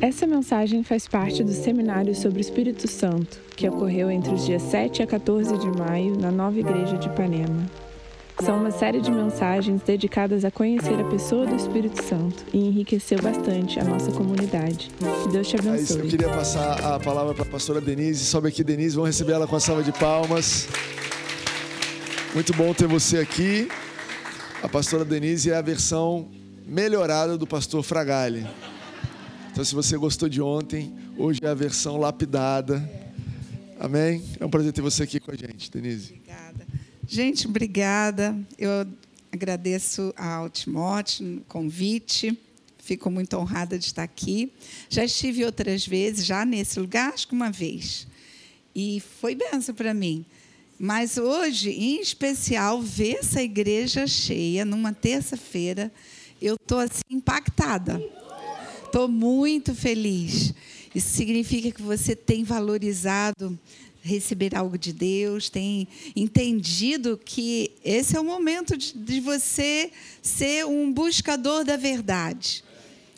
Essa mensagem faz parte do seminário sobre o Espírito Santo, que ocorreu entre os dias 7 a 14 de maio na nova igreja de Ipanema. São uma série de mensagens dedicadas a conhecer a pessoa do Espírito Santo e enriqueceu bastante a nossa comunidade. Que Deus te abençoe. É isso, eu queria passar a palavra para a pastora Denise. Sobe aqui, Denise, vamos receber ela com a salva de palmas. Muito bom ter você aqui. A pastora Denise é a versão melhorada do pastor Fragale. Então, se você gostou de ontem, hoje é a versão lapidada. Amém? É um prazer ter você aqui com a gente, Denise. Obrigada. Gente, obrigada. Eu agradeço ao Timóteo o convite. Fico muito honrada de estar aqui. Já estive outras vezes, já nesse lugar, acho que uma vez. E foi benção para mim. Mas hoje, em especial, ver essa igreja cheia numa terça-feira, eu estou assim impactada. Estou muito feliz. Isso significa que você tem valorizado receber algo de Deus, tem entendido que esse é o momento de, de você ser um buscador da verdade.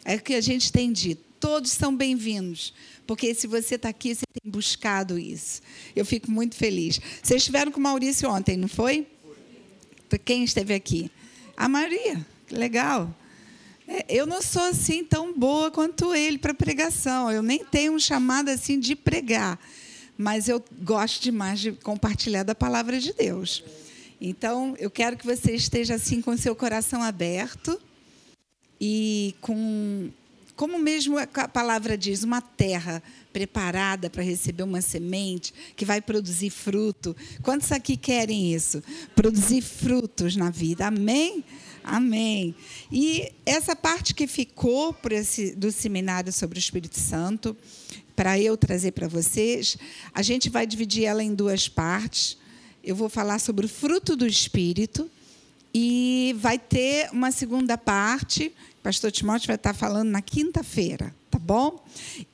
É o que a gente tem dito. Todos são bem-vindos, porque se você está aqui, você tem buscado isso. Eu fico muito feliz. Vocês estiveram com o Maurício ontem, não foi? Quem esteve aqui? A Maria. Legal. É, eu não sou assim tão boa quanto ele para pregação. Eu nem tenho um chamado assim de pregar, mas eu gosto demais de compartilhar da palavra de Deus. Então, eu quero que você esteja assim com seu coração aberto e com como mesmo a palavra diz, uma terra preparada para receber uma semente que vai produzir fruto. Quantos aqui querem isso? Produzir frutos na vida. Amém? Amém. E essa parte que ficou esse, do seminário sobre o Espírito Santo, para eu trazer para vocês, a gente vai dividir ela em duas partes. Eu vou falar sobre o fruto do Espírito e vai ter uma segunda parte. O pastor Timóteo vai estar falando na quinta-feira, tá bom?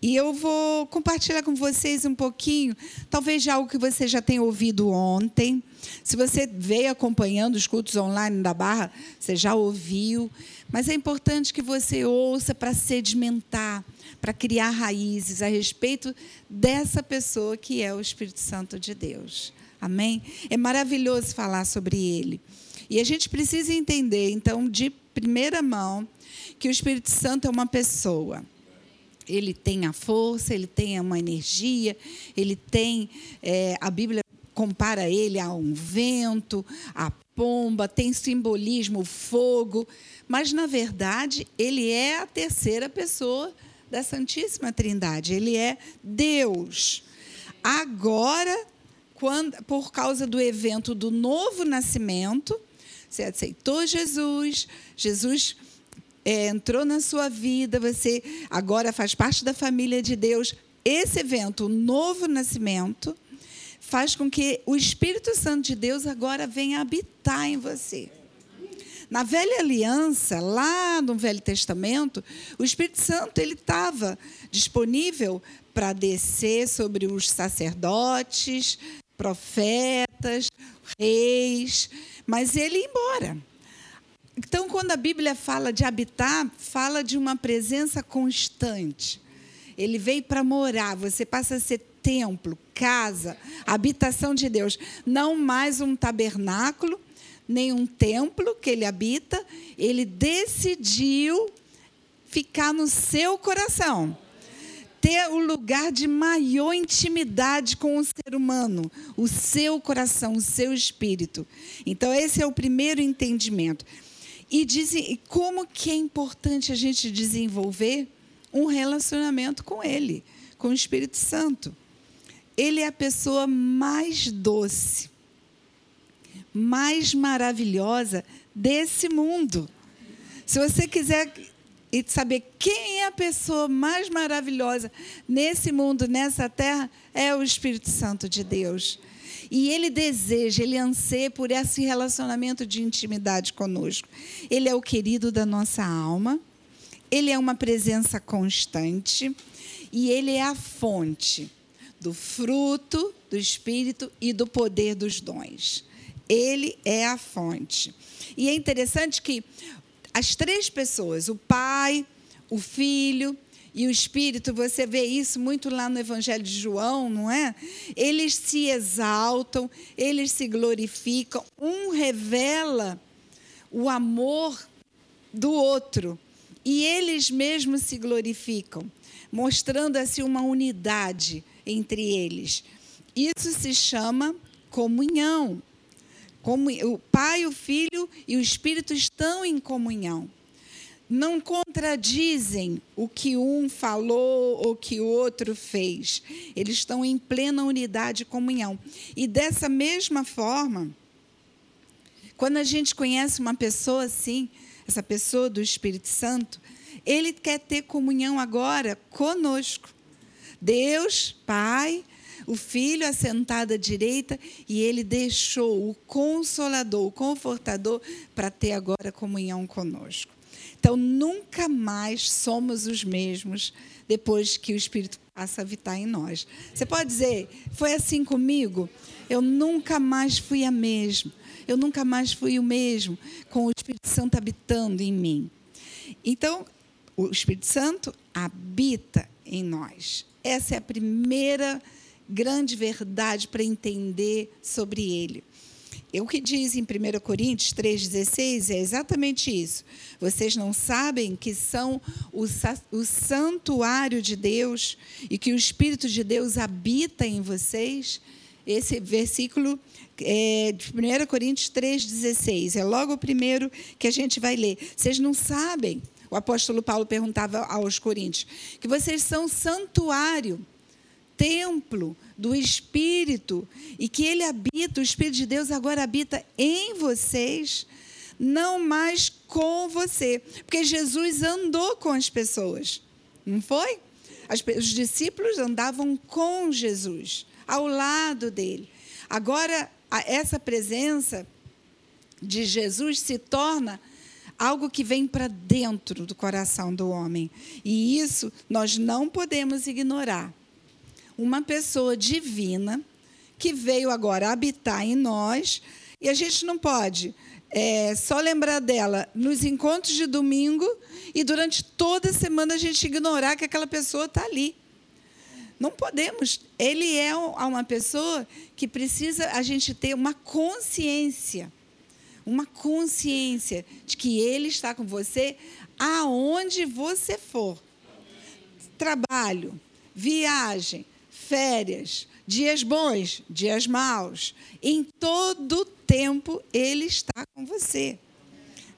E eu vou compartilhar com vocês um pouquinho, talvez já algo que você já tenha ouvido ontem se você veio acompanhando os cultos online da Barra, você já ouviu, mas é importante que você ouça para sedimentar, para criar raízes a respeito dessa pessoa que é o Espírito Santo de Deus. Amém? É maravilhoso falar sobre ele. E a gente precisa entender, então, de primeira mão, que o Espírito Santo é uma pessoa ele tem a força, ele tem uma energia, ele tem. É, a Bíblia compara ele a um vento, a pomba, tem simbolismo, fogo, mas na verdade ele é a terceira pessoa da Santíssima Trindade, ele é Deus. Agora, quando, por causa do evento do novo nascimento, você aceitou Jesus, Jesus é, entrou na sua vida, você agora faz parte da família de Deus. Esse evento, o novo nascimento, faz com que o Espírito Santo de Deus agora venha habitar em você. Na velha aliança, lá no Velho Testamento, o Espírito Santo ele estava disponível para descer sobre os sacerdotes, profetas, reis, mas ele ia embora. Então, quando a Bíblia fala de habitar, fala de uma presença constante. Ele veio para morar, você passa a ser templo, casa, habitação de Deus, não mais um tabernáculo, nem um templo que ele habita, ele decidiu ficar no seu coração. Ter o lugar de maior intimidade com o ser humano, o seu coração, o seu espírito. Então, esse é o primeiro entendimento. E dizem como que é importante a gente desenvolver um relacionamento com Ele, com o Espírito Santo. Ele é a pessoa mais doce, mais maravilhosa desse mundo. Se você quiser saber quem é a pessoa mais maravilhosa nesse mundo, nessa terra, é o Espírito Santo de Deus. E ele deseja, ele anseia por esse relacionamento de intimidade conosco. Ele é o querido da nossa alma, ele é uma presença constante e ele é a fonte do fruto do Espírito e do poder dos dons. Ele é a fonte. E é interessante que as três pessoas, o Pai, o Filho e o Espírito, você vê isso muito lá no Evangelho de João, não é? Eles se exaltam, eles se glorificam, um revela o amor do outro e eles mesmos se glorificam, mostrando assim uma unidade entre eles. Isso se chama comunhão. Como o Pai, o Filho e o Espírito estão em comunhão. Não contradizem o que um falou ou que o outro fez. Eles estão em plena unidade e comunhão. E dessa mesma forma, quando a gente conhece uma pessoa assim, essa pessoa do Espírito Santo, ele quer ter comunhão agora conosco. Deus, Pai, o filho assentado à direita e ele deixou o consolador, o confortador, para ter agora comunhão conosco. Então, nunca mais somos os mesmos depois que o Espírito passa a habitar em nós. Você pode dizer, foi assim comigo? Eu nunca mais fui a mesma. Eu nunca mais fui o mesmo com o Espírito Santo habitando em mim. Então, o Espírito Santo habita em nós. Essa é a primeira grande verdade para entender sobre ele. O que diz em 1 Coríntios 3,16 é exatamente isso. Vocês não sabem que são o, o santuário de Deus e que o Espírito de Deus habita em vocês? Esse versículo é de 1 Coríntios 3,16. É logo o primeiro que a gente vai ler. Vocês não sabem, o apóstolo Paulo perguntava aos Coríntios, que vocês são santuário templo do Espírito e que ele habita, o Espírito de Deus agora habita em vocês, não mais com você. Porque Jesus andou com as pessoas, não foi? As, os discípulos andavam com Jesus, ao lado dele. Agora, essa presença de Jesus se torna algo que vem para dentro do coração do homem. E isso nós não podemos ignorar uma pessoa divina que veio agora habitar em nós e a gente não pode é, só lembrar dela nos encontros de domingo e durante toda a semana a gente ignorar que aquela pessoa está ali. Não podemos. Ele é uma pessoa que precisa a gente ter uma consciência, uma consciência de que ele está com você aonde você for. Trabalho, viagem, férias, dias bons, dias maus. Em todo tempo ele está com você.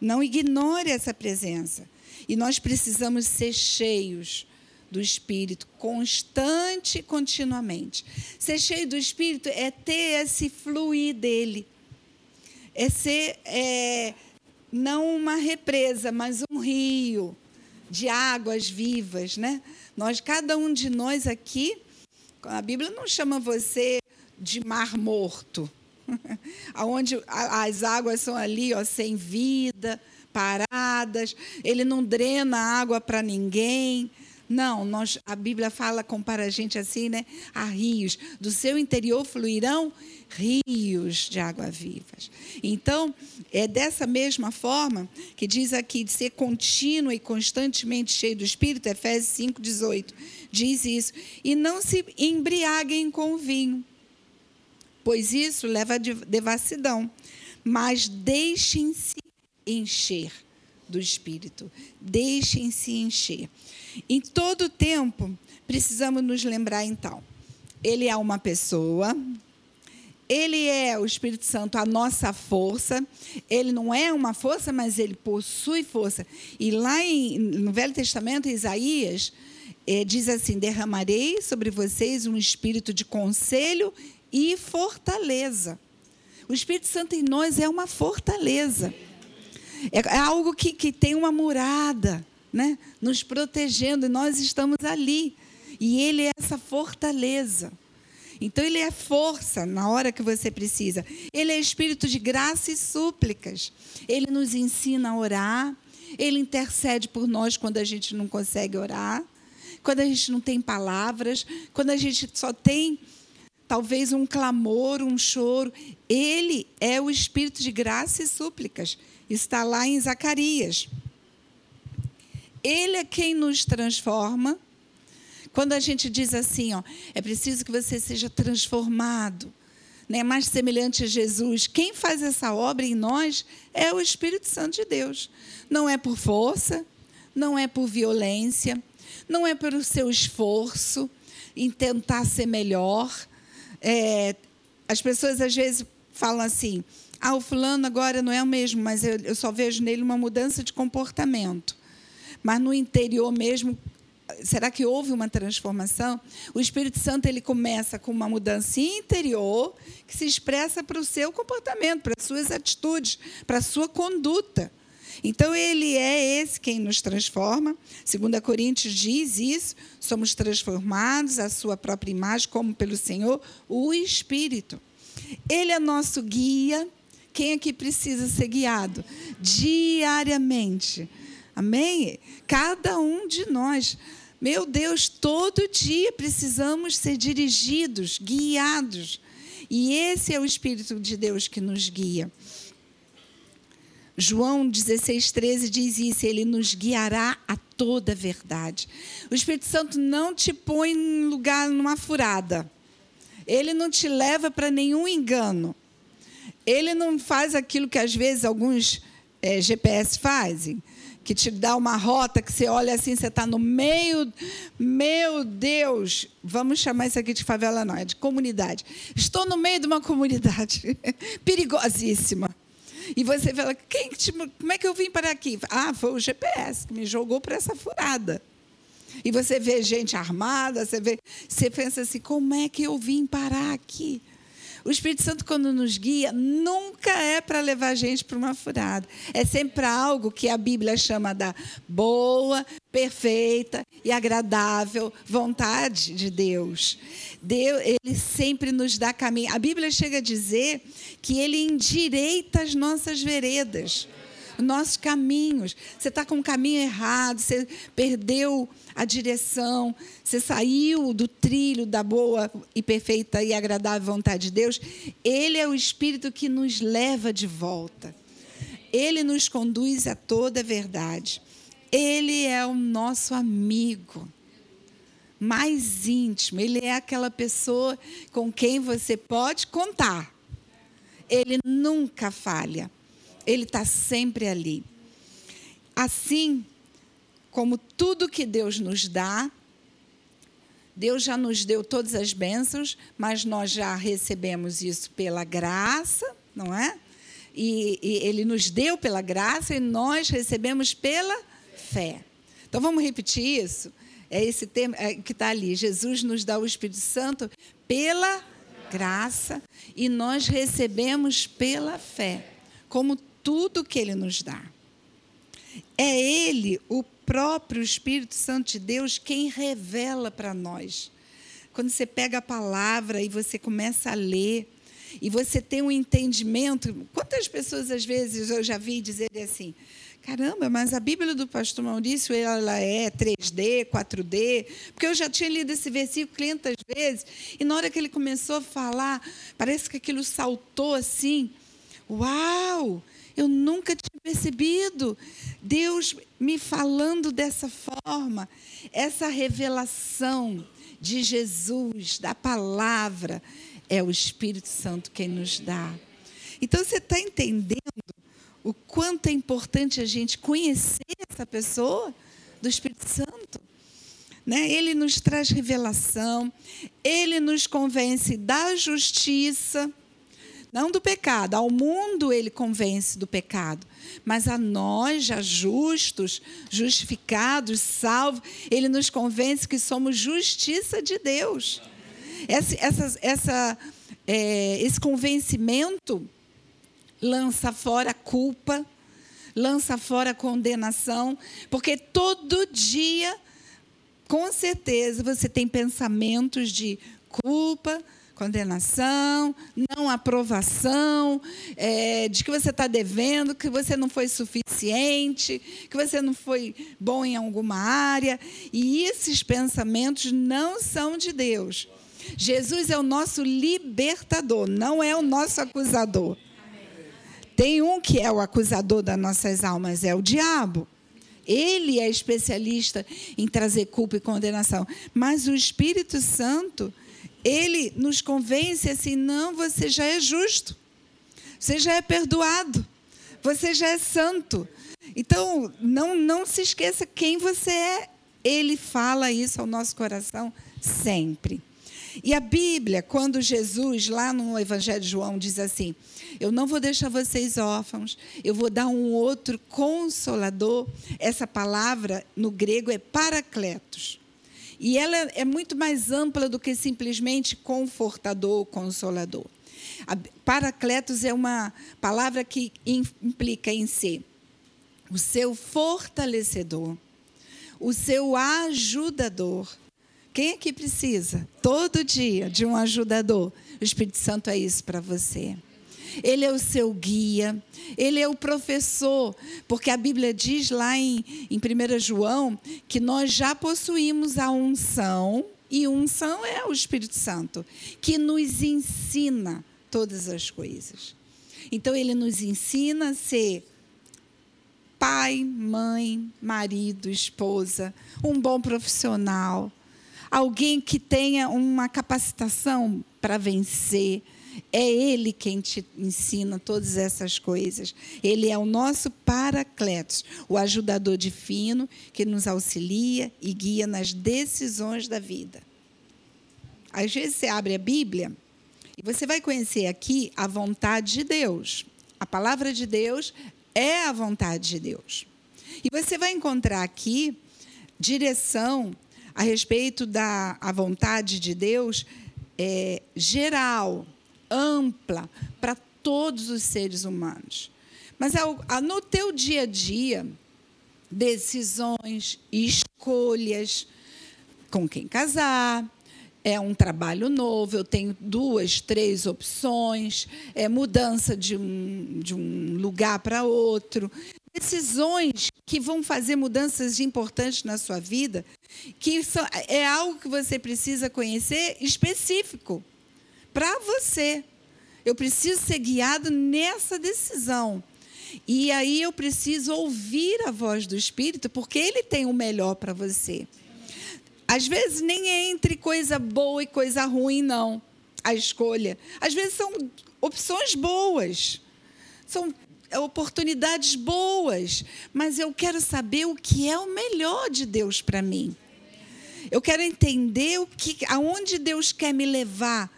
Não ignore essa presença. E nós precisamos ser cheios do Espírito, constante e continuamente. Ser cheio do Espírito é ter esse fluir dele. É ser é, não uma represa, mas um rio de águas vivas, né? Nós, cada um de nós aqui, a Bíblia não chama você de mar morto, aonde as águas são ali, ó, sem vida, paradas. Ele não drena água para ninguém. Não, nós, a Bíblia fala, compara a gente assim, né? A rios. Do seu interior fluirão rios de água vivas. Então, é dessa mesma forma que diz aqui de ser contínuo e constantemente cheio do Espírito, Efésios 5, 18. Diz isso. E não se embriaguem com vinho, pois isso leva a devassidão. Mas deixem-se encher do Espírito. Deixem-se encher. Em todo tempo, precisamos nos lembrar, então, ele é uma pessoa, ele é o Espírito Santo, a nossa força. Ele não é uma força, mas ele possui força. E lá em, no Velho Testamento, Isaías é, diz assim: Derramarei sobre vocês um espírito de conselho e fortaleza. O Espírito Santo em nós é uma fortaleza. É, é algo que, que tem uma murada né, nos protegendo, e nós estamos ali. E Ele é essa fortaleza. Então, Ele é força na hora que você precisa. Ele é espírito de graça e súplicas. Ele nos ensina a orar. Ele intercede por nós quando a gente não consegue orar. Quando a gente não tem palavras. Quando a gente só tem, talvez, um clamor, um choro. Ele é o espírito de graça e súplicas. Está lá em Zacarias. Ele é quem nos transforma Quando a gente diz assim, ó, é preciso que você seja transformado, né, mais semelhante a Jesus. Quem faz essa obra em nós é o Espírito Santo de Deus. Não é por força, não é por violência, não é pelo seu esforço em tentar ser melhor. É, as pessoas às vezes falam assim: ah, o fulano agora não é o mesmo, mas eu, eu só vejo nele uma mudança de comportamento. Mas no interior mesmo, será que houve uma transformação? O Espírito Santo ele começa com uma mudança interior que se expressa para o seu comportamento, para as suas atitudes, para a sua conduta. Então ele é esse quem nos transforma. 2 Coríntios diz isso, somos transformados à sua própria imagem como pelo Senhor, o Espírito. Ele é nosso guia, quem aqui precisa ser guiado? Diariamente. Amém? Cada um de nós. Meu Deus, todo dia precisamos ser dirigidos, guiados. E esse é o Espírito de Deus que nos guia. João 16, 13 diz isso: Ele nos guiará a toda verdade. O Espírito Santo não te põe em lugar numa furada. Ele não te leva para nenhum engano. Ele não faz aquilo que às vezes alguns é, GPS fazem, que te dá uma rota que você olha assim, você está no meio, meu Deus, vamos chamar isso aqui de favela não, é de comunidade. Estou no meio de uma comunidade perigosíssima. E você fala, quem, como é que eu vim para aqui? Ah, foi o GPS que me jogou para essa furada. E você vê gente armada, você vê, você pensa assim, como é que eu vim parar aqui? O Espírito Santo, quando nos guia, nunca é para levar a gente para uma furada. É sempre para algo que a Bíblia chama da boa, perfeita e agradável vontade de Deus. Deus, ele sempre nos dá caminho. A Bíblia chega a dizer que ele endireita as nossas veredas nossos caminhos. Você está com o caminho errado, você perdeu a direção, você saiu do trilho da boa e perfeita e agradável vontade de Deus. Ele é o Espírito que nos leva de volta. Ele nos conduz a toda a verdade. Ele é o nosso amigo mais íntimo. Ele é aquela pessoa com quem você pode contar. Ele nunca falha. Ele está sempre ali. Assim como tudo que Deus nos dá, Deus já nos deu todas as bênçãos, mas nós já recebemos isso pela graça, não é? E, e Ele nos deu pela graça e nós recebemos pela fé. Então vamos repetir isso? É esse tema é, que está ali. Jesus nos dá o Espírito Santo pela graça e nós recebemos pela fé, como tudo que Ele nos dá. É Ele, o próprio Espírito Santo de Deus, quem revela para nós. Quando você pega a palavra e você começa a ler, e você tem um entendimento. Quantas pessoas, às vezes, eu já vi dizer assim: caramba, mas a Bíblia do pastor Maurício ela é 3D, 4D, porque eu já tinha lido esse versículo 500 vezes, e na hora que ele começou a falar, parece que aquilo saltou assim. Uau! Eu nunca tinha percebido Deus me falando dessa forma, essa revelação de Jesus, da palavra, é o Espírito Santo quem nos dá. Então você está entendendo o quanto é importante a gente conhecer essa pessoa do Espírito Santo? Né? Ele nos traz revelação, ele nos convence da justiça, não do pecado. Ao mundo ele convence do pecado. Mas a nós, já justos, justificados, salvos, ele nos convence que somos justiça de Deus. Essa, essa, é, esse convencimento lança fora a culpa, lança fora a condenação, porque todo dia, com certeza, você tem pensamentos de culpa, condenação, não aprovação, é, de que você está devendo, que você não foi suficiente, que você não foi bom em alguma área. E esses pensamentos não são de Deus. Jesus é o nosso libertador, não é o nosso acusador. Tem um que é o acusador das nossas almas, é o diabo. Ele é especialista em trazer culpa e condenação. Mas o Espírito Santo, ele nos convence assim: não, você já é justo, você já é perdoado, você já é santo. Então, não, não se esqueça quem você é. Ele fala isso ao nosso coração sempre. E a Bíblia, quando Jesus, lá no Evangelho de João, diz assim: Eu não vou deixar vocês órfãos, eu vou dar um outro consolador. Essa palavra no grego é paracletos. E ela é muito mais ampla do que simplesmente confortador, consolador. Paracletos é uma palavra que implica em ser o seu fortalecedor, o seu ajudador, quem aqui precisa, todo dia, de um ajudador? O Espírito Santo é isso para você. Ele é o seu guia, ele é o professor, porque a Bíblia diz lá em, em 1 João que nós já possuímos a unção, e unção é o Espírito Santo, que nos ensina todas as coisas. Então, ele nos ensina a ser pai, mãe, marido, esposa, um bom profissional, alguém que tenha uma capacitação para vencer. É Ele quem te ensina todas essas coisas. Ele é o nosso paracletos, o ajudador divino que nos auxilia e guia nas decisões da vida. Às vezes você abre a Bíblia e você vai conhecer aqui a vontade de Deus. A palavra de Deus é a vontade de Deus. E você vai encontrar aqui direção a respeito da a vontade de Deus é, geral, ampla, para todos os seres humanos. Mas no teu dia a dia, decisões, escolhas, com quem casar, é um trabalho novo, eu tenho duas, três opções, é mudança de um, de um lugar para outro, decisões que vão fazer mudanças importantes na sua vida, que são, é algo que você precisa conhecer específico para você. Eu preciso ser guiado nessa decisão. E aí eu preciso ouvir a voz do Espírito, porque ele tem o melhor para você. Às vezes nem é entre coisa boa e coisa ruim, não, a escolha. Às vezes são opções boas. São oportunidades boas, mas eu quero saber o que é o melhor de Deus para mim. Eu quero entender o que, aonde Deus quer me levar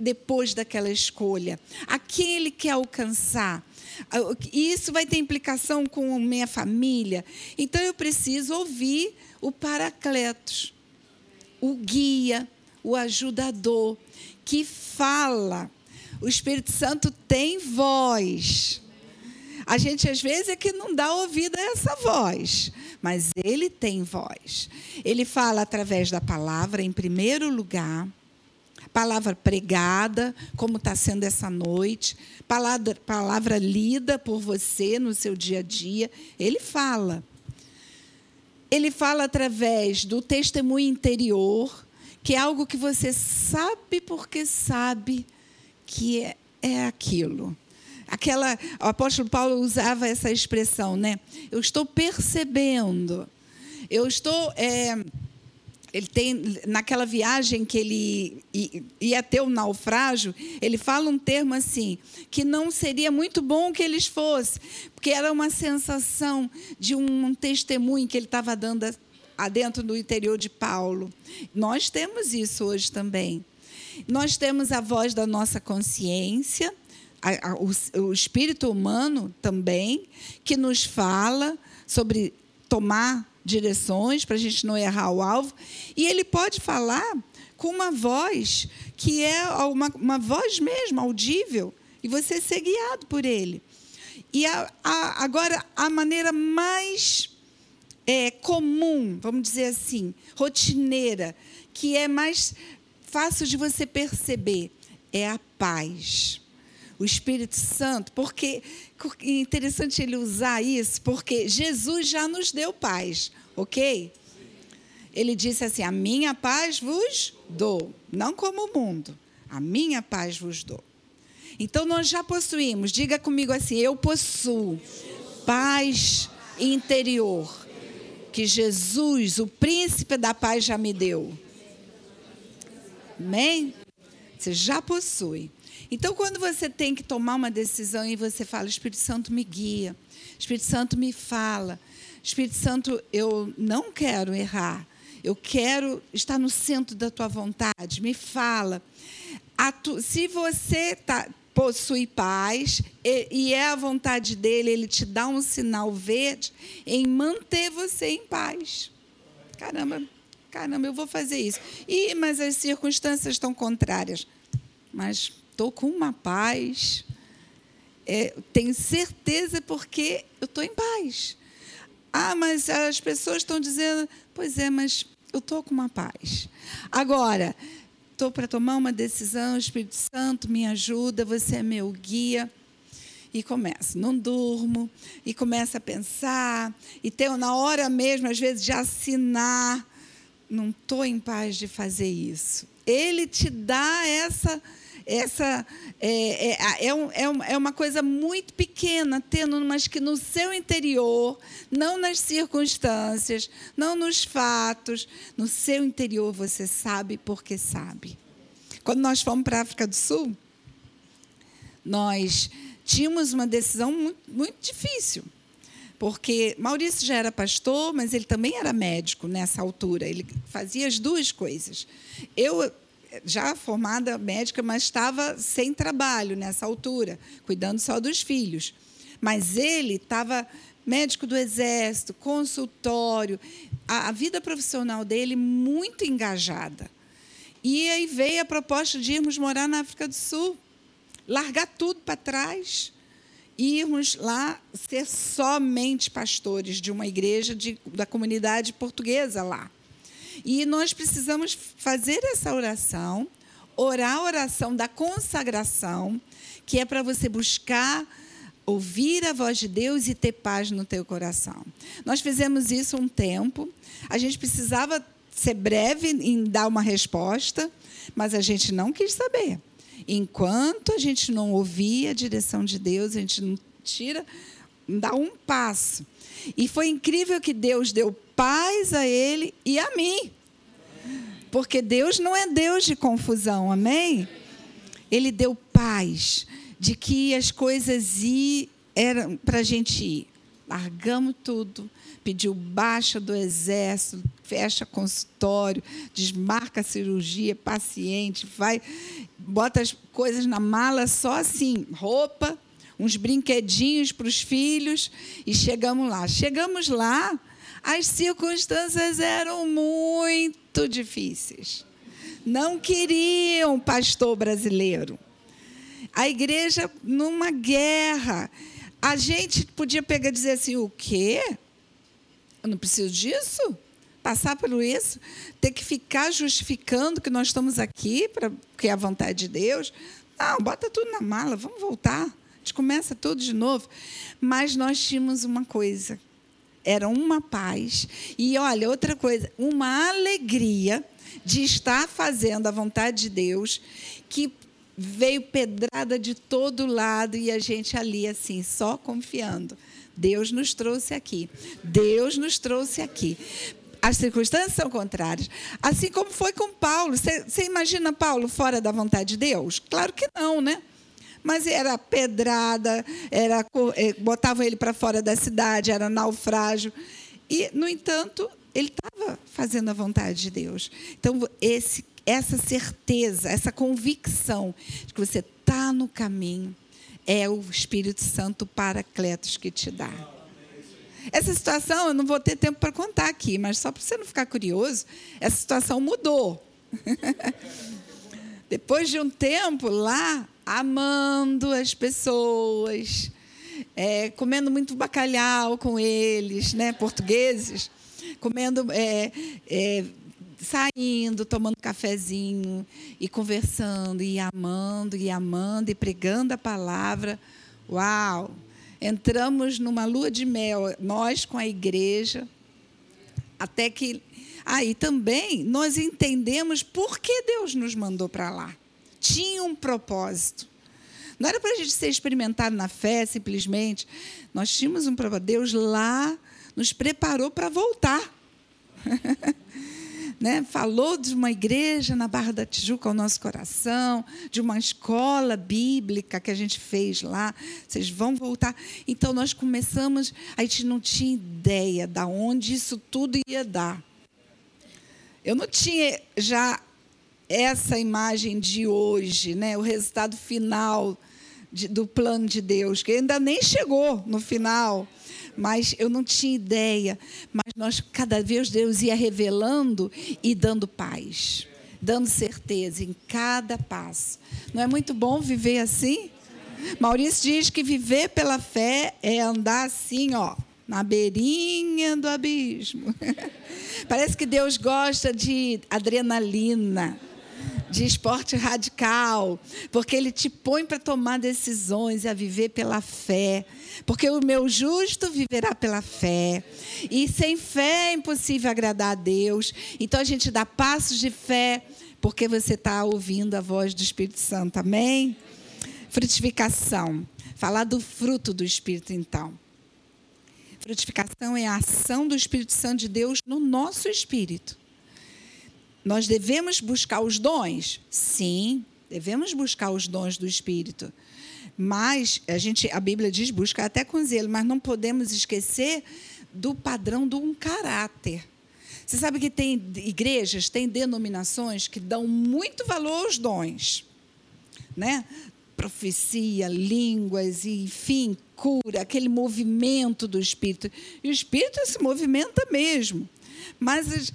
depois daquela escolha, a quem Ele quer alcançar. E isso vai ter implicação com minha família. Então eu preciso ouvir o Paracletos, o guia, o ajudador, que fala. O Espírito Santo tem voz. A gente às vezes é que não dá ouvido a essa voz, mas ele tem voz. Ele fala através da palavra, em primeiro lugar, palavra pregada, como está sendo essa noite, palavra, palavra lida por você no seu dia a dia. Ele fala. Ele fala através do testemunho interior, que é algo que você sabe porque sabe que é, é aquilo aquela. O apóstolo Paulo usava essa expressão, né? Eu estou percebendo. Eu estou. É, ele tem naquela viagem que ele ia ter o um naufrágio, ele fala um termo assim que não seria muito bom que eles fossem, porque era uma sensação de um testemunho que ele estava dando adentro do interior de Paulo. Nós temos isso hoje também. Nós temos a voz da nossa consciência, a, a, o, o espírito humano também, que nos fala sobre tomar direções para a gente não errar o alvo. E ele pode falar com uma voz que é uma, uma voz mesmo, audível, e você ser guiado por ele. E a, a, agora, a maneira mais é, comum, vamos dizer assim, rotineira, que é mais fácil de você perceber, é a paz o Espírito Santo, porque é interessante ele usar isso, porque Jesus já nos deu paz, ok? Ele disse assim: A minha paz vos dou, não como o mundo, a minha paz vos dou. Então nós já possuímos, diga comigo assim: Eu possuo paz interior, que Jesus, o príncipe da paz, já me deu. Amém? Você já possui. Então, quando você tem que tomar uma decisão e você fala, Espírito Santo me guia, Espírito Santo me fala, Espírito Santo, eu não quero errar, eu quero estar no centro da tua vontade, me fala. Tu, se você tá, possui paz e, e, é a vontade dele, ele te dá um sinal verde em manter você em paz. Caramba, caramba, eu vou fazer isso. E mas as circunstâncias estão contrárias. Mas estou com uma paz. É, tenho certeza porque eu estou em paz. Ah, mas as pessoas estão dizendo, pois é, mas eu estou com uma paz. Agora, estou para tomar uma decisão, o Espírito Santo me ajuda, você é meu guia. E começo, não durmo, e começo a pensar, e tenho na hora mesmo, às vezes, de assinar. Não estou em paz de fazer isso. Ele te dá essa essa é, é, é, um, é, é uma coisa muito pequena, tendo, mas que no seu interior, não nas circunstâncias, não nos fatos, no seu interior você sabe porque sabe. Quando nós fomos para a África do Sul, nós tínhamos uma decisão muito, muito difícil porque Maurício já era pastor, mas ele também era médico nessa altura. Ele fazia as duas coisas. Eu já formada médica, mas estava sem trabalho nessa altura, cuidando só dos filhos. Mas ele estava médico do exército, consultório, a, a, vida profissional dele muito engajada. E aí veio a proposta de irmos morar na África do Sul, largar tudo para trás, irmos lá ser somente pastores de uma igreja de, da comunidade portuguesa lá. E nós precisamos fazer essa oração, orar a oração da consagração, que é para você buscar ouvir a voz de Deus e ter paz no teu coração. Nós fizemos isso um tempo. A gente precisava ser breve em dar uma resposta, mas a gente não quis saber. Enquanto a gente não ouvir a direção de Deus, a gente não tira, não dá um passo. E foi incrível que Deus deu paz a ele e a mim. Porque Deus não é Deus de confusão, amém? Ele deu paz de que as coisas eram para a gente ir. Largamos tudo, pediu baixa do exército, fecha consultório, desmarca a cirurgia, paciente, vai, bota as coisas na mala só assim, roupa, uns brinquedinhos para os filhos e chegamos lá. Chegamos lá, as circunstâncias eram muito difíceis. Não queriam pastor brasileiro. A igreja numa guerra. A gente podia pegar e dizer assim: o quê? Eu não preciso disso? Passar por isso? Ter que ficar justificando que nós estamos aqui, para que é a vontade de Deus? Não, bota tudo na mala, vamos voltar. A gente começa tudo de novo. Mas nós tínhamos uma coisa era uma paz. E olha, outra coisa, uma alegria de estar fazendo a vontade de Deus, que veio pedrada de todo lado e a gente ali assim, só confiando. Deus nos trouxe aqui. Deus nos trouxe aqui. As circunstâncias são contrárias. Assim como foi com Paulo. Você imagina Paulo fora da vontade de Deus? Claro que não, né? Mas era pedrada, era eh, botavam ele para fora da cidade, era naufrágio. E, no entanto, ele estava fazendo a vontade de Deus. Então, esse, essa certeza, essa convicção de que você está no caminho, é o Espírito Santo Paracletos que te dá. Essa situação, eu não vou ter tempo para contar aqui, mas só para você não ficar curioso, essa situação mudou. Depois de um tempo lá, amando as pessoas, é, comendo muito bacalhau com eles, né, portugueses, comendo, é, é, saindo, tomando cafezinho e conversando e amando e amando e pregando a palavra. Uau! Entramos numa lua de mel, nós com a igreja, até que aí ah, também nós entendemos por que Deus nos mandou para lá tinha um propósito. Não era para a gente ser experimentado na fé, simplesmente. Nós tínhamos um propósito. Deus lá nos preparou para voltar. né? Falou de uma igreja na Barra da Tijuca ao nosso coração, de uma escola bíblica que a gente fez lá. Vocês vão voltar. Então nós começamos, a gente não tinha ideia de onde isso tudo ia dar. Eu não tinha já essa imagem de hoje, né? o resultado final de, do plano de Deus, que ainda nem chegou no final, mas eu não tinha ideia. Mas nós, cada vez, Deus ia revelando e dando paz, dando certeza em cada passo. Não é muito bom viver assim? Maurício diz que viver pela fé é andar assim, ó, na beirinha do abismo. Parece que Deus gosta de adrenalina de esporte radical, porque ele te põe para tomar decisões e a viver pela fé. Porque o meu justo viverá pela fé. E sem fé é impossível agradar a Deus. Então a gente dá passos de fé, porque você está ouvindo a voz do Espírito Santo. Amém? Frutificação. Falar do fruto do Espírito, então. Frutificação é a ação do Espírito Santo de Deus no nosso espírito. Nós devemos buscar os dons? Sim, devemos buscar os dons do Espírito. Mas a gente, a Bíblia diz busca até com zelo, mas não podemos esquecer do padrão de um caráter. Você sabe que tem igrejas, tem denominações que dão muito valor aos dons, né? Profecia, línguas, enfim, cura, aquele movimento do Espírito. E o Espírito se movimenta mesmo. Mas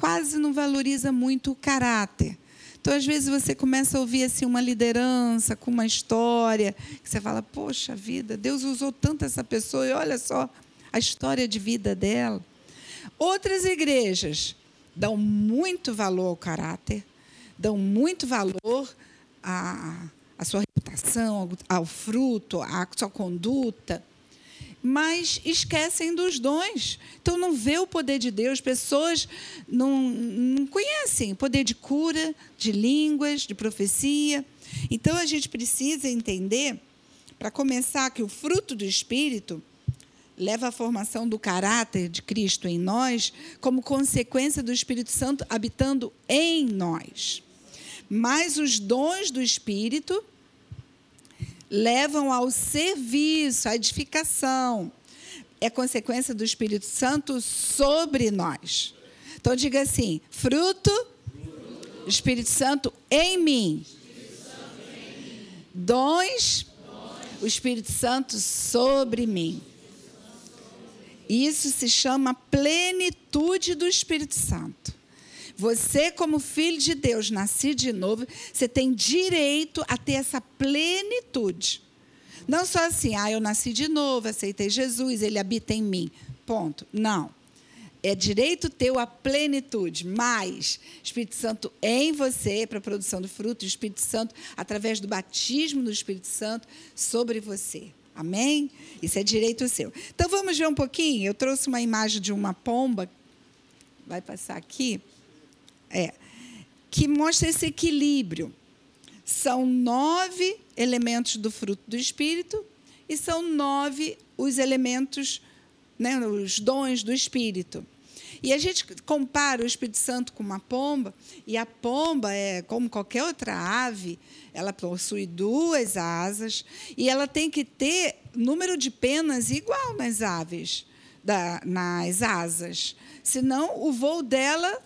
quase não valoriza muito o caráter. Então, às vezes, você começa a ouvir assim, uma liderança com uma história, que você fala, poxa vida, Deus usou tanto essa pessoa e olha só a história de vida dela. Outras igrejas dão muito valor ao caráter, dão muito valor à, à sua reputação, ao, ao fruto, à sua conduta mas esquecem dos dons. Então não vê o poder de Deus, pessoas não, não conhecem poder de cura, de línguas, de profecia. Então a gente precisa entender, para começar, que o fruto do Espírito leva à formação do caráter de Cristo em nós, como consequência do Espírito Santo habitando em nós. Mas os dons do Espírito levam ao serviço, à edificação. É consequência do Espírito Santo sobre nós. Então diga assim: fruto, Espírito Santo em mim. Dons, o Espírito Santo sobre mim. Isso se chama plenitude do Espírito Santo. Você, como filho de Deus, nascido de novo, você tem direito a ter essa plenitude. Não só assim, ah, eu nasci de novo, aceitei Jesus, ele habita em mim. Ponto. Não. É direito teu a plenitude, mas Espírito Santo em você, para a produção do fruto, Espírito Santo, através do batismo do Espírito Santo, sobre você. Amém? Isso é direito seu. Então vamos ver um pouquinho. Eu trouxe uma imagem de uma pomba. Vai passar aqui. É. Que mostra esse equilíbrio. São nove elementos do fruto do Espírito e são nove os elementos, né, os dons do Espírito. E a gente compara o Espírito Santo com uma pomba, e a pomba é como qualquer outra ave, ela possui duas asas e ela tem que ter número de penas igual nas aves, da, nas asas. Senão o voo dela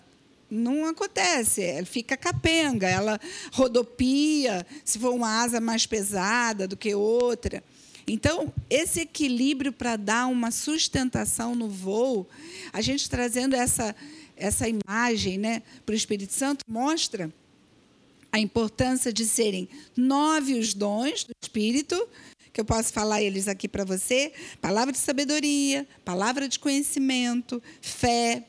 não acontece, ela fica capenga, ela rodopia, se for uma asa mais pesada do que outra. Então, esse equilíbrio para dar uma sustentação no voo, a gente trazendo essa, essa imagem né, para o Espírito Santo, mostra a importância de serem nove os dons do Espírito, que eu posso falar eles aqui para você: palavra de sabedoria, palavra de conhecimento, fé,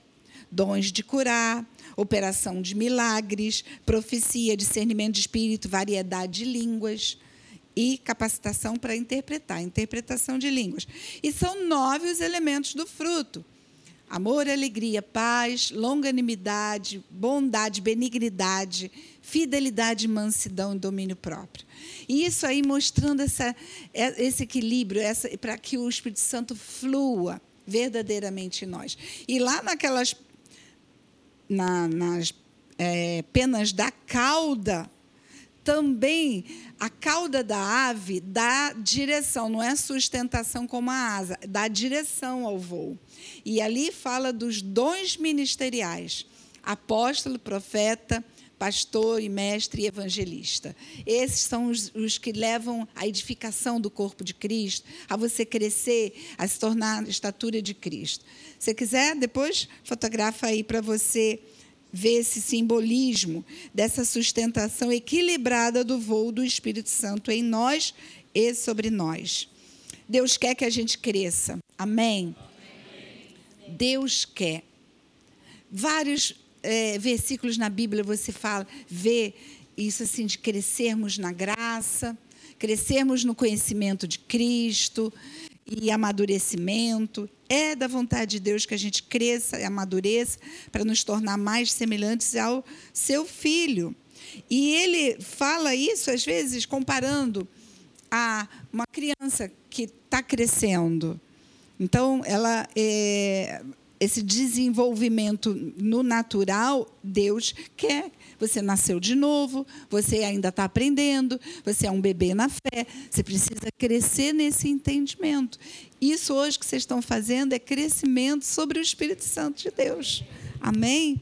dons de curar, operação de milagres, profecia, discernimento de espírito, variedade de línguas e capacitação para interpretar, interpretação de línguas. E são nove os elementos do fruto: amor, alegria, paz, longanimidade, bondade, benignidade, fidelidade, mansidão e domínio próprio. E isso aí mostrando essa, esse equilíbrio, essa, para que o Espírito Santo flua verdadeiramente em nós. E lá naquelas na, nas é, penas da cauda, também a cauda da ave dá direção, não é sustentação como a asa, dá direção ao voo. E ali fala dos dons ministeriais: apóstolo, profeta, pastor e mestre e evangelista. Esses são os, os, que levam à edificação do corpo de Cristo, a você crescer, a se tornar a estatura de Cristo. Se quiser, depois fotografa aí para você ver esse simbolismo dessa sustentação equilibrada do voo do Espírito Santo em nós e sobre nós. Deus quer que a gente cresça. Amém? Amém. Deus quer. Vários é, versículos na Bíblia você fala, vê isso assim de crescermos na graça, crescermos no conhecimento de Cristo e amadurecimento. É da vontade de Deus que a gente cresça e amadureça para nos tornar mais semelhantes ao seu filho. E ele fala isso, às vezes, comparando a uma criança que está crescendo. Então, ela é, esse desenvolvimento no natural, Deus quer. Você nasceu de novo, você ainda está aprendendo, você é um bebê na fé, você precisa crescer nesse entendimento. Isso hoje que vocês estão fazendo é crescimento sobre o Espírito Santo de Deus. Amém?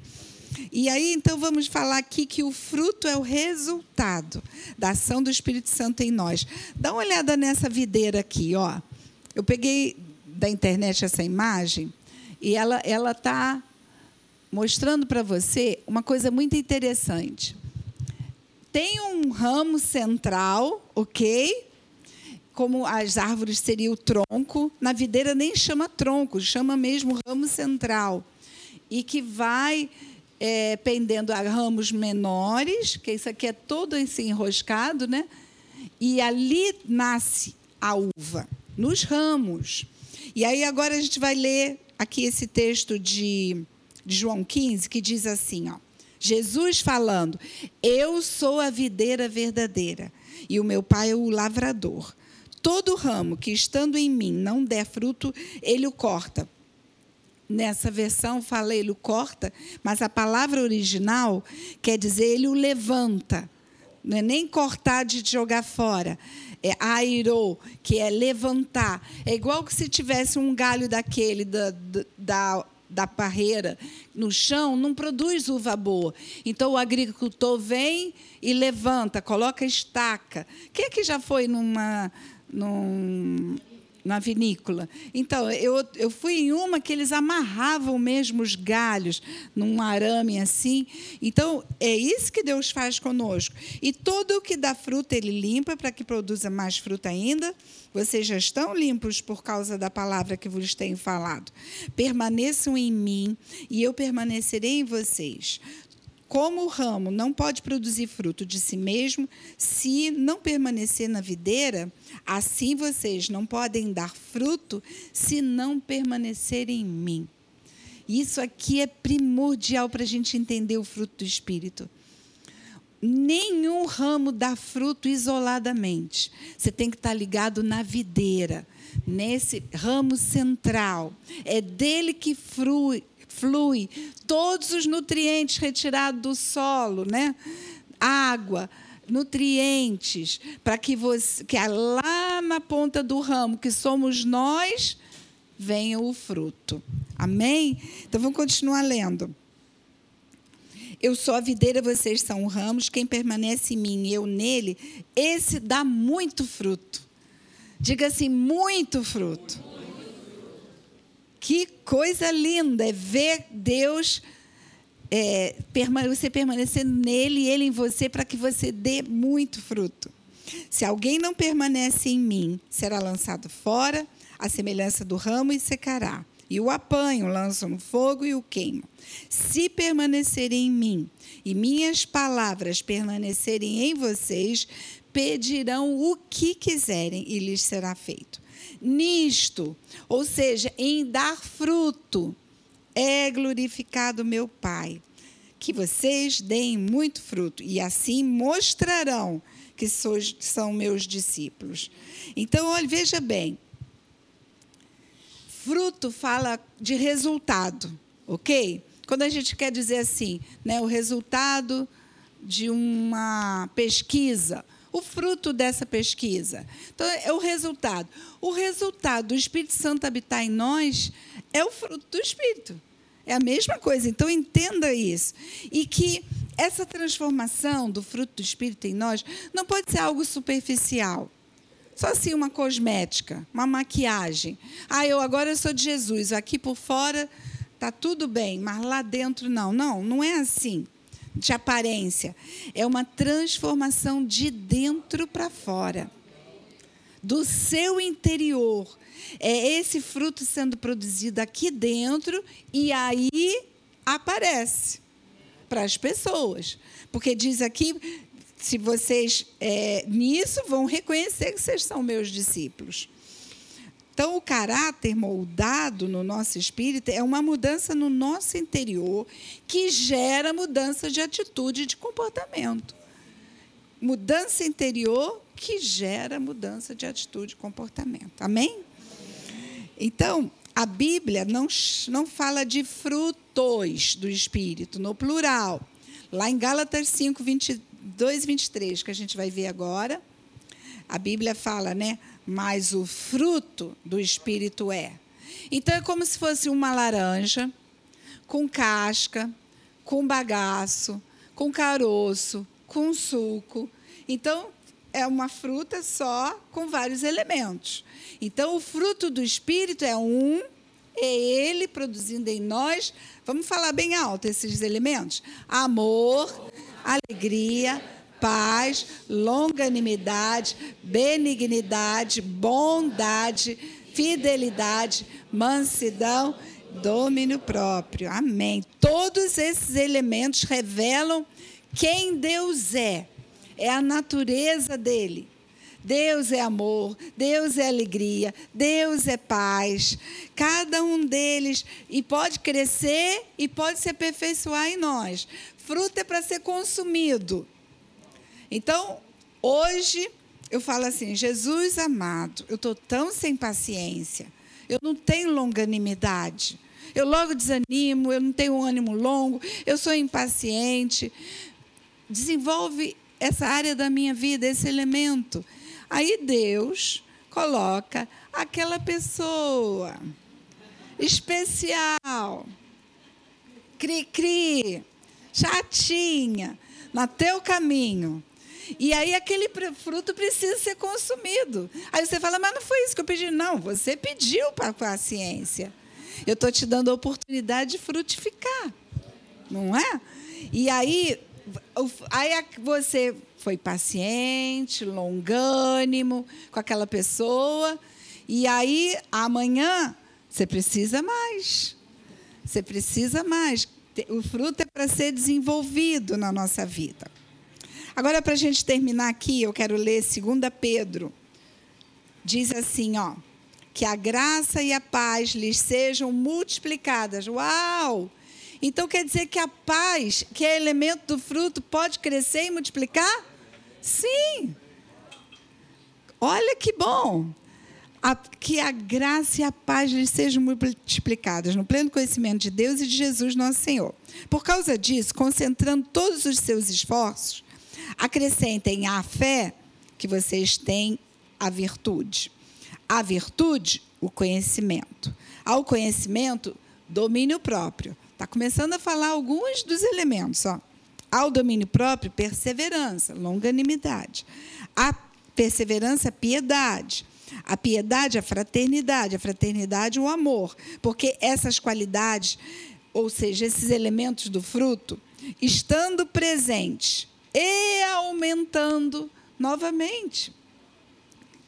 E aí, então, vamos falar aqui que o fruto é o resultado da ação do Espírito Santo em nós. Dá uma olhada nessa videira aqui, ó. Eu peguei da internet essa imagem e ela ela está mostrando para você uma coisa muito interessante. Tem um ramo central, ok? Como as árvores seria o tronco, na videira nem chama tronco, chama mesmo ramo central. E que vai é, pendendo a ramos menores, que isso aqui é todo esse enroscado, né? E ali nasce a uva, nos ramos. E aí agora a gente vai ler aqui esse texto de, de João 15, que diz assim, ó. Jesus falando: Eu sou a videira verdadeira e o meu pai é o lavrador. Todo ramo que estando em mim não der fruto, ele o corta. Nessa versão fala ele o corta, mas a palavra original quer dizer ele o levanta. Não é nem cortar de jogar fora é airou, que é levantar. É igual que se tivesse um galho daquele da, da, da parreira no chão, não produz uva boa. Então o agricultor vem e levanta, coloca estaca. Quem é que já foi numa, num, na vinícola. Então, eu, eu fui em uma que eles amarravam mesmo os galhos num arame assim. Então, é isso que Deus faz conosco. E todo o que dá fruta, Ele limpa para que produza mais fruta ainda. Vocês já estão limpos por causa da palavra que vos tenho falado. Permaneçam em mim e eu permanecerei em vocês. Como o ramo não pode produzir fruto de si mesmo se não permanecer na videira, assim vocês não podem dar fruto se não permanecerem em mim. Isso aqui é primordial para a gente entender o fruto do Espírito. Nenhum ramo dá fruto isoladamente. Você tem que estar ligado na videira, nesse ramo central. É dele que flui, flui todos os nutrientes retirados do solo, né? Água, nutrientes, para que você, que lá na ponta do ramo, que somos nós, venha o fruto. Amém? Então vamos continuar lendo. Eu sou a videira, vocês são ramos. Quem permanece em mim e eu nele, esse dá muito fruto. Diga assim: muito fruto. Que coisa linda é ver Deus, é, você permanecer nele e ele em você para que você dê muito fruto. Se alguém não permanece em mim, será lançado fora, a semelhança do ramo e secará. E o apanho, lançam no fogo e o queimam. Se permanecerem em mim e minhas palavras permanecerem em vocês, pedirão o que quiserem e lhes será feito nisto, ou seja, em dar fruto, é glorificado meu Pai. Que vocês deem muito fruto e assim mostrarão que são meus discípulos. Então, olha, veja bem. fruto fala de resultado, ok? Quando a gente quer dizer assim, né, o resultado de uma pesquisa, o fruto dessa pesquisa. Então, é o resultado. O resultado do Espírito Santo habitar em nós é o fruto do Espírito. É a mesma coisa. Então, entenda isso. E que essa transformação do fruto do Espírito em nós não pode ser algo superficial. Só assim uma cosmética, uma maquiagem. Ah, eu agora sou de Jesus. Aqui por fora está tudo bem, mas lá dentro não. Não, não é assim de aparência. É uma transformação de dentro para fora. Do seu interior. É esse fruto sendo produzido aqui dentro e aí aparece para as pessoas. Porque diz aqui: se vocês é, nisso vão reconhecer que vocês são meus discípulos. Então, o caráter moldado no nosso espírito é uma mudança no nosso interior que gera mudança de atitude e de comportamento. Mudança interior que gera mudança de atitude e comportamento. Amém? Então, a Bíblia não, não fala de frutos do espírito, no plural. Lá em Gálatas 5, 22, 23, que a gente vai ver agora, a Bíblia fala, né? mas o fruto do Espírito é. Então é como se fosse uma laranja com casca, com bagaço, com caroço, com suco. Então é uma fruta só com vários elementos. Então o fruto do Espírito é um, é ele produzindo em nós, vamos falar bem alto esses elementos: amor, alegria, paz, longanimidade, benignidade, bondade, fidelidade, mansidão, domínio próprio. Amém. Todos esses elementos revelam quem Deus é. É a natureza dele. Deus é amor, Deus é alegria, Deus é paz. Cada um deles e pode crescer e pode se aperfeiçoar em nós. Fruto é para ser consumido. Então, hoje, eu falo assim: Jesus amado, eu estou tão sem paciência, eu não tenho longanimidade, eu logo desanimo, eu não tenho ânimo longo, eu sou impaciente. Desenvolve essa área da minha vida, esse elemento. Aí Deus coloca aquela pessoa especial, cri-cri, chatinha, no teu caminho. E aí aquele fruto precisa ser consumido. Aí você fala, mas não foi isso que eu pedi. Não, você pediu para a paciência. Eu estou te dando a oportunidade de frutificar. Não é? E aí, aí você foi paciente, longânimo com aquela pessoa. E aí, amanhã, você precisa mais. Você precisa mais. O fruto é para ser desenvolvido na nossa vida. Agora, para a gente terminar aqui, eu quero ler 2 Pedro. Diz assim, ó, que a graça e a paz lhes sejam multiplicadas. Uau! Então quer dizer que a paz, que é elemento do fruto, pode crescer e multiplicar? Sim. Olha que bom. A, que a graça e a paz lhes sejam multiplicadas no pleno conhecimento de Deus e de Jesus, nosso Senhor. Por causa disso, concentrando todos os seus esforços Acrescentem à fé que vocês têm a virtude. A virtude, o conhecimento. Ao conhecimento, domínio próprio. Está começando a falar alguns dos elementos. Ó. Ao domínio próprio, perseverança, longanimidade. A perseverança, piedade. A piedade, a fraternidade. A fraternidade, o amor. Porque essas qualidades, ou seja, esses elementos do fruto, estando presentes e aumentando novamente.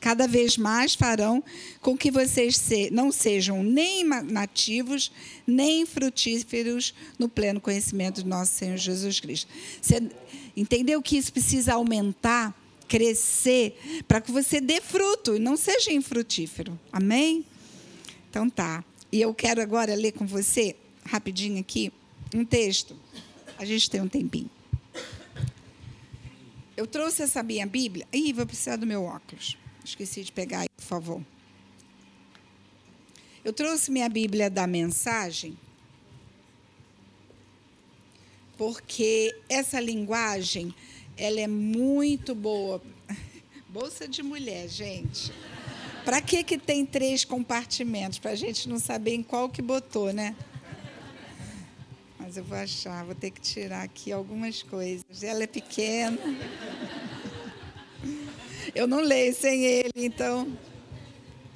Cada vez mais farão com que vocês não sejam nem nativos, nem frutíferos no pleno conhecimento de nosso Senhor Jesus Cristo. Você entendeu que isso precisa aumentar, crescer, para que você dê fruto e não seja infrutífero. Amém? Então tá. E eu quero agora ler com você, rapidinho aqui, um texto. A gente tem um tempinho. Eu trouxe essa minha Bíblia. Ih, vou precisar do meu óculos. Esqueci de pegar aí, por favor. Eu trouxe minha Bíblia da mensagem, porque essa linguagem ela é muito boa. Bolsa de mulher, gente. Para que, que tem três compartimentos? Para a gente não saber em qual que botou, né? Mas eu vou achar, vou ter que tirar aqui algumas coisas. Ela é pequena. Eu não leio sem ele, então.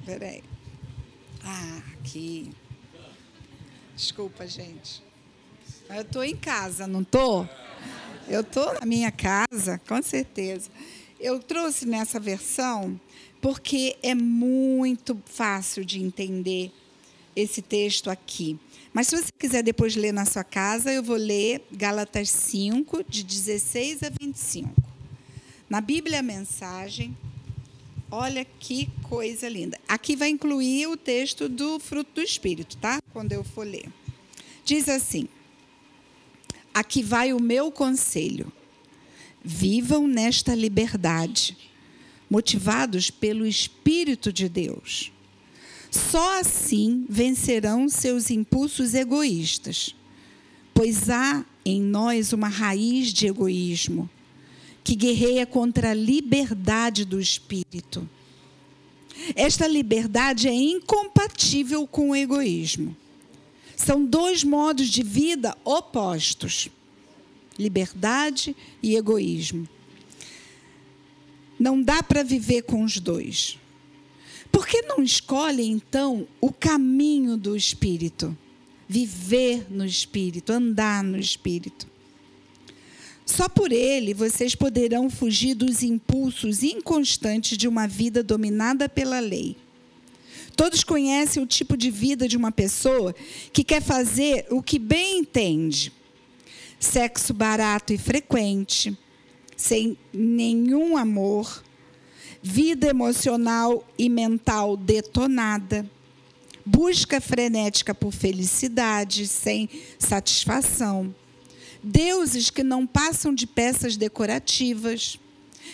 Peraí. Ah, aqui. Desculpa, gente. Eu estou em casa, não estou? Eu estou na minha casa, com certeza. Eu trouxe nessa versão porque é muito fácil de entender esse texto aqui. Mas se você quiser depois ler na sua casa, eu vou ler Gálatas 5, de 16 a 25. Na Bíblia a Mensagem, olha que coisa linda. Aqui vai incluir o texto do fruto do Espírito, tá? Quando eu for ler. Diz assim: Aqui vai o meu conselho. Vivam nesta liberdade, motivados pelo Espírito de Deus só assim vencerão seus impulsos egoístas, pois há em nós uma raiz de egoísmo que guerreia contra a liberdade do espírito. Esta liberdade é incompatível com o egoísmo. São dois modos de vida opostos: liberdade e egoísmo. Não dá para viver com os dois. Por que não escolhe, então, o caminho do Espírito? Viver no Espírito, andar no Espírito. Só por ele vocês poderão fugir dos impulsos inconstantes de uma vida dominada pela lei. Todos conhecem o tipo de vida de uma pessoa que quer fazer o que bem entende. Sexo barato e frequente, sem nenhum amor, vida emocional e mental detonada, busca frenética por felicidade sem satisfação, deuses que não passam de peças decorativas,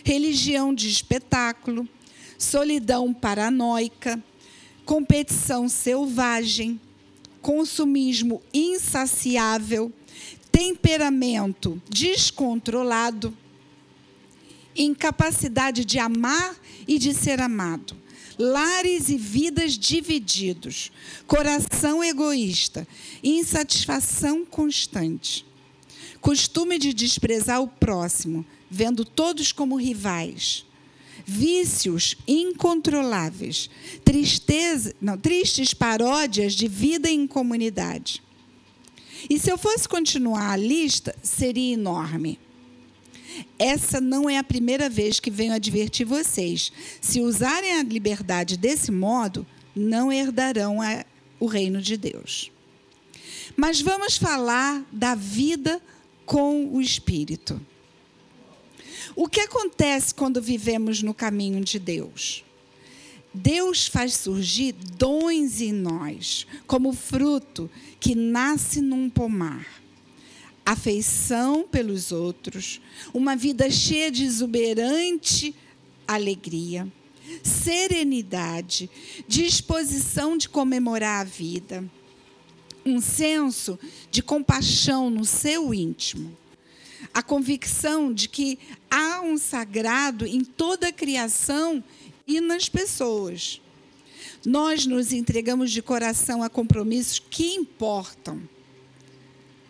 religião de espetáculo, solidão paranoica, competição selvagem, consumismo insaciável, temperamento descontrolado incapacidade de amar e de ser amado, lares e vidas divididos, coração egoísta, insatisfação constante, costume de desprezar o próximo, vendo todos como rivais, vícios incontroláveis, tristeza, não, tristes paródias de vida em comunidade. E se eu fosse continuar a lista, seria enorme. Essa não é a primeira vez que venho advertir vocês. Se usarem a liberdade desse modo, não herdarão a, o reino de Deus. Mas vamos falar da vida com o Espírito. O que acontece quando vivemos no caminho de Deus? Deus faz surgir dons em nós, como fruto que nasce num pomar afeição pelos outros, uma vida cheia de exuberante alegria, serenidade, disposição de comemorar a vida, um senso de compaixão no seu íntimo, a convicção de que há um sagrado em toda a criação e nas pessoas. Nós nos entregamos de coração a compromissos que importam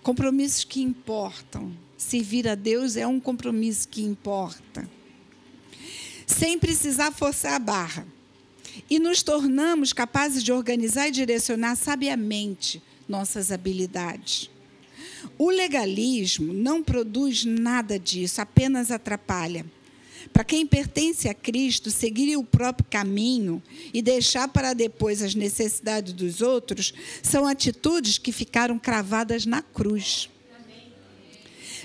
Compromissos que importam. Servir a Deus é um compromisso que importa. Sem precisar forçar a barra. E nos tornamos capazes de organizar e direcionar sabiamente nossas habilidades. O legalismo não produz nada disso, apenas atrapalha. Para quem pertence a Cristo, seguir o próprio caminho e deixar para depois as necessidades dos outros são atitudes que ficaram cravadas na cruz.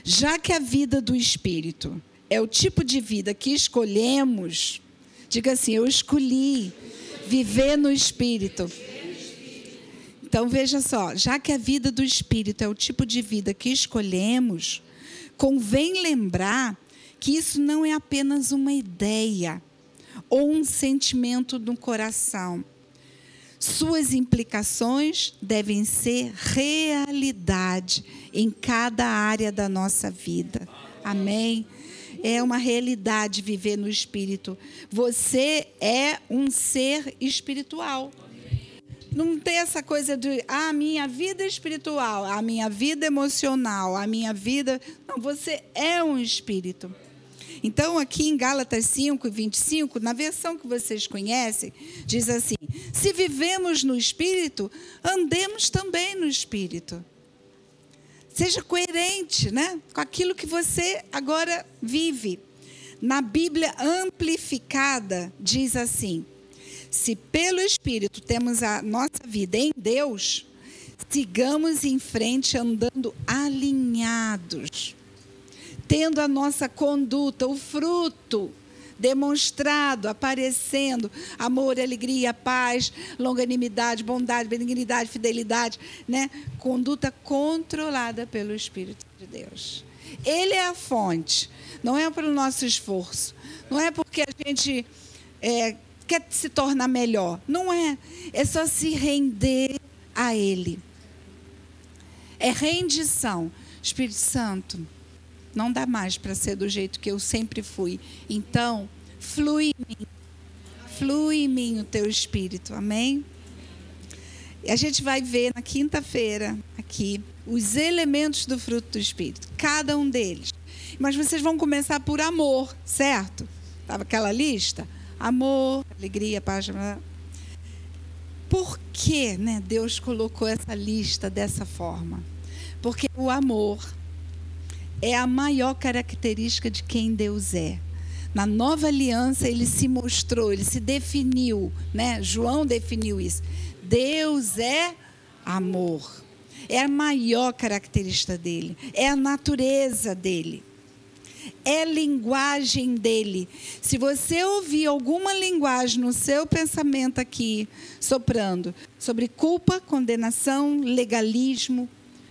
Já que a vida do Espírito é o tipo de vida que escolhemos, diga assim: eu escolhi viver no Espírito. Então veja só, já que a vida do Espírito é o tipo de vida que escolhemos, convém lembrar que isso não é apenas uma ideia ou um sentimento no coração. suas implicações devem ser realidade em cada área da nossa vida. Amém? É uma realidade viver no espírito. Você é um ser espiritual. Não tem essa coisa de ah, a minha vida espiritual, a minha vida emocional, a minha vida. Não, você é um espírito. Então, aqui em Gálatas 5, 25, na versão que vocês conhecem, diz assim: Se vivemos no Espírito, andemos também no Espírito. Seja coerente né, com aquilo que você agora vive. Na Bíblia amplificada, diz assim: Se pelo Espírito temos a nossa vida em Deus, sigamos em frente andando alinhados tendo a nossa conduta, o fruto demonstrado, aparecendo, amor, alegria, paz, longanimidade, bondade, benignidade, fidelidade, né? Conduta controlada pelo Espírito de Deus. Ele é a fonte, não é pelo nosso esforço, não é porque a gente é, quer se tornar melhor, não é. É só se render a Ele. É rendição. Espírito Santo, não dá mais para ser do jeito que eu sempre fui. Então, flui em mim. Flui em mim o teu espírito. Amém? E a gente vai ver na quinta-feira aqui os elementos do fruto do espírito, cada um deles. Mas vocês vão começar por amor, certo? Estava aquela lista? Amor, alegria, paz. Por que né, Deus colocou essa lista dessa forma? Porque o amor é a maior característica de quem Deus é. Na nova aliança ele se mostrou, ele se definiu, né? João definiu isso. Deus é amor. É a maior característica dele, é a natureza dele. É linguagem dele. Se você ouvir alguma linguagem no seu pensamento aqui, soprando, sobre culpa, condenação, legalismo,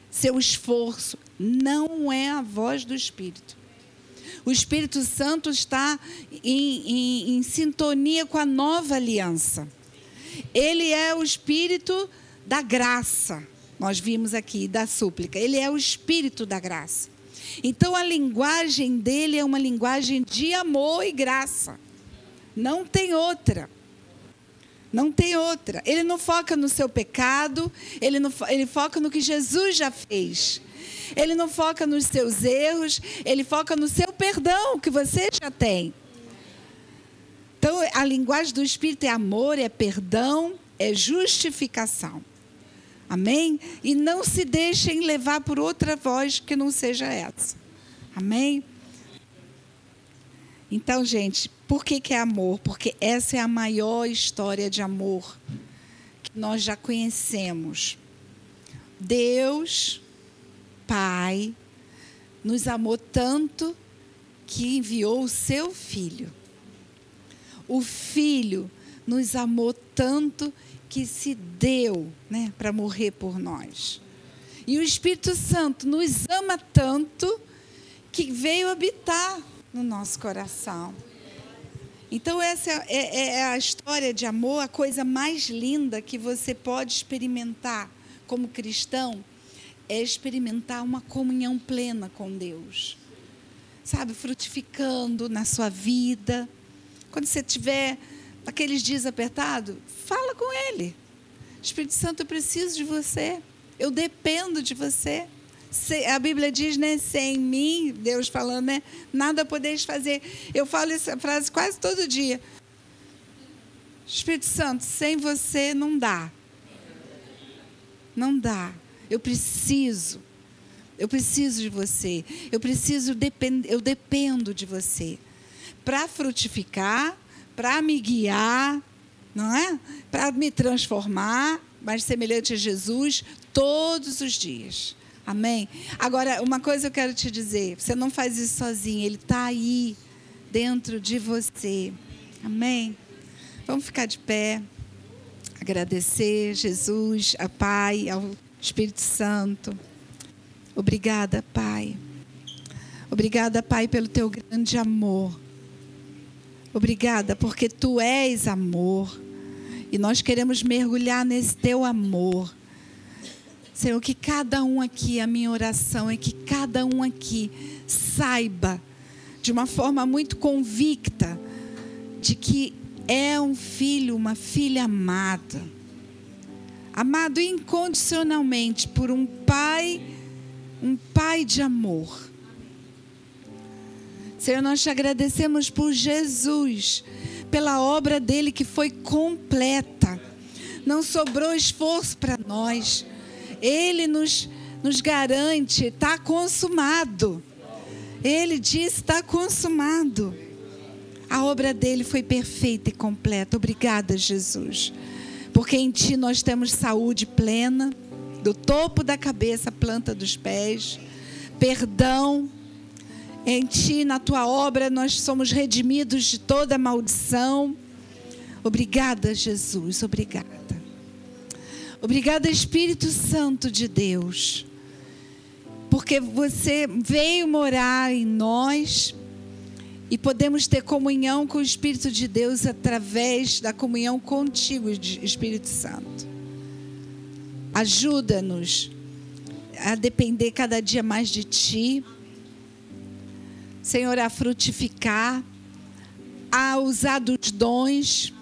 seu esforço, não é a voz do Espírito. O Espírito Santo está em, em, em sintonia com a nova aliança. Ele é o Espírito da graça. Nós vimos aqui, da súplica. Ele é o Espírito da graça. Então a linguagem dele é uma linguagem de amor e graça. Não tem outra. Não tem outra. Ele não foca no seu pecado, ele, não, ele foca no que Jesus já fez. Ele não foca nos seus erros, ele foca no seu perdão que você já tem. Então, a linguagem do Espírito é amor, é perdão, é justificação. Amém? E não se deixem levar por outra voz que não seja essa. Amém? Então, gente, por que, que é amor? Porque essa é a maior história de amor que nós já conhecemos. Deus Pai nos amou tanto que enviou o seu filho. O filho nos amou tanto que se deu né, para morrer por nós. E o Espírito Santo nos ama tanto que veio habitar no nosso coração. Então, essa é, é, é, a história de amor, a coisa mais linda que você pode experimentar como cristão é experimentar uma comunhão plena com Deus. Sabe, frutificando na sua vida. Quando você tiver aqueles dias apertados, fala com Ele. Espírito Santo, eu preciso de você. Eu dependo de você. A Bíblia diz, né? Sem mim, Deus falando, né? Nada podeis fazer. Eu falo essa frase quase todo dia. Espírito Santo, sem você não dá. Não dá. Eu preciso. Eu preciso de você. Eu preciso depend, eu dependo de você para frutificar, para me guiar, não é? Para me transformar mais semelhante a Jesus todos os dias. Amém? Agora, uma coisa eu quero te dizer: você não faz isso sozinho, Ele está aí, dentro de você. Amém? Vamos ficar de pé, agradecer Jesus, a Pai, ao Espírito Santo. Obrigada, Pai. Obrigada, Pai, pelo teu grande amor. Obrigada, porque tu és amor. E nós queremos mergulhar nesse teu amor. Senhor, que cada um aqui, a minha oração é que cada um aqui saiba de uma forma muito convicta de que é um filho, uma filha amada. Amado incondicionalmente por um pai, um pai de amor. Senhor, nós te agradecemos por Jesus, pela obra dele que foi completa. Não sobrou esforço para nós. Ele nos, nos garante, está consumado. Ele disse: está consumado. A obra dele foi perfeita e completa. Obrigada, Jesus. Porque em ti nós temos saúde plena, do topo da cabeça à planta dos pés, perdão. Em ti, na tua obra, nós somos redimidos de toda maldição. Obrigada, Jesus. Obrigada. Obrigada, Espírito Santo de Deus porque você veio morar em nós e podemos ter comunhão com o Espírito de Deus através da comunhão contigo, Espírito Santo. Ajuda-nos a depender cada dia mais de Ti, Senhor, a frutificar, a usar dos dons,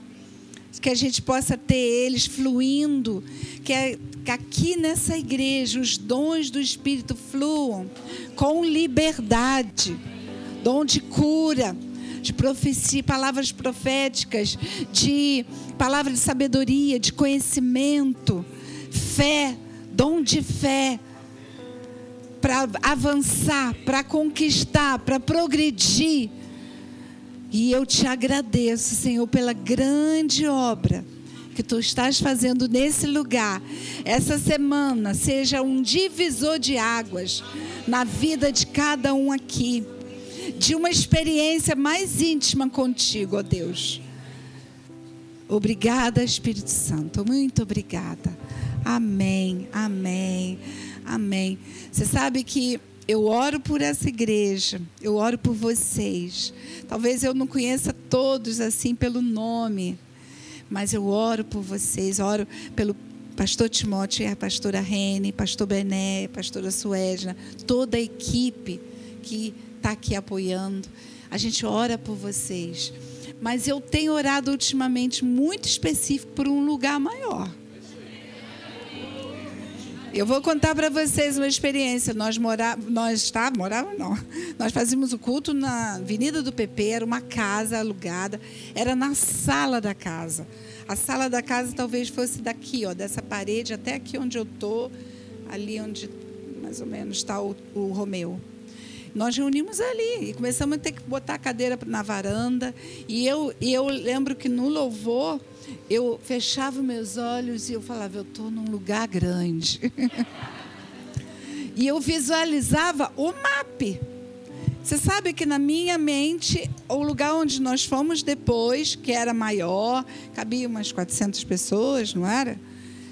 que a gente possa ter eles fluindo, que é que aqui nessa igreja os dons do Espírito fluam com liberdade dom de cura, de profecia, palavras proféticas, de palavra de sabedoria, de conhecimento, fé, dom de fé para avançar, para conquistar, para progredir. E eu te agradeço, Senhor, pela grande obra que tu estás fazendo nesse lugar, essa semana, seja um divisor de águas na vida de cada um aqui, de uma experiência mais íntima contigo, ó Deus. Obrigada, Espírito Santo, muito obrigada. Amém, amém, amém. Você sabe que eu oro por essa igreja, eu oro por vocês. Talvez eu não conheça todos assim pelo nome, mas eu oro por vocês, oro pelo pastor Timóteo a pastora Rene, pastor Bené, pastora Suedna, toda a equipe que está aqui apoiando. A gente ora por vocês. Mas eu tenho orado ultimamente muito específico por um lugar maior. Eu vou contar para vocês uma experiência. Nós morávamos, nós tá, morávamos não. Nós fazíamos o culto na Avenida do PP, era uma casa alugada, era na sala da casa. A sala da casa talvez fosse daqui, ó, dessa parede até aqui onde eu tô, ali onde mais ou menos está o, o Romeu. Nós reunimos ali e começamos a ter que botar a cadeira na varanda. E eu, e eu lembro que no louvor eu fechava meus olhos e eu falava, eu estou num lugar grande. e eu visualizava o mapa. Você sabe que na minha mente, o lugar onde nós fomos depois, que era maior, cabia umas 400 pessoas, não era?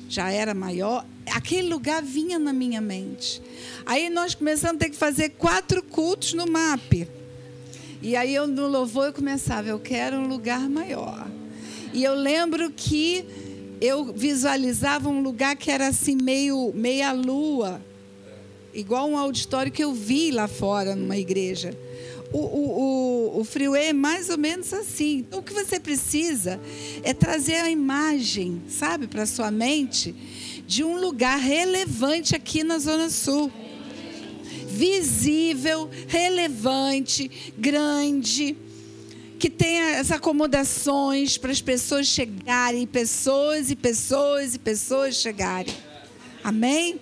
Já era maior. Aquele lugar vinha na minha mente. Aí nós começamos a ter que fazer quatro cultos no MAP. E aí eu no louvor eu começava, eu quero um lugar maior. E eu lembro que eu visualizava um lugar que era assim meio meia lua, igual um auditório que eu vi lá fora numa igreja. O, o, o, o freeway é mais ou menos assim. Então, o que você precisa é trazer a imagem, sabe, para sua mente de um lugar relevante aqui na Zona Sul. Visível, relevante, grande que tenha as acomodações para as pessoas chegarem, pessoas e pessoas e pessoas chegarem. Amém?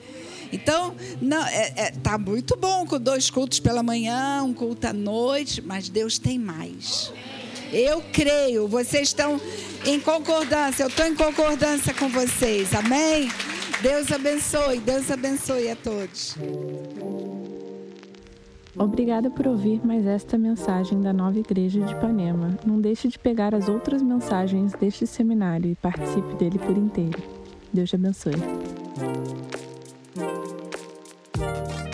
Então, não, é, é, tá muito bom com dois cultos pela manhã, um culto à noite, mas Deus tem mais. Eu creio, vocês estão em concordância, eu estou em concordância com vocês, amém? Deus abençoe, Deus abençoe a todos. Obrigada por ouvir mais esta mensagem da Nova Igreja de Ipanema. Não deixe de pegar as outras mensagens deste seminário e participe dele por inteiro. Deus te abençoe. Música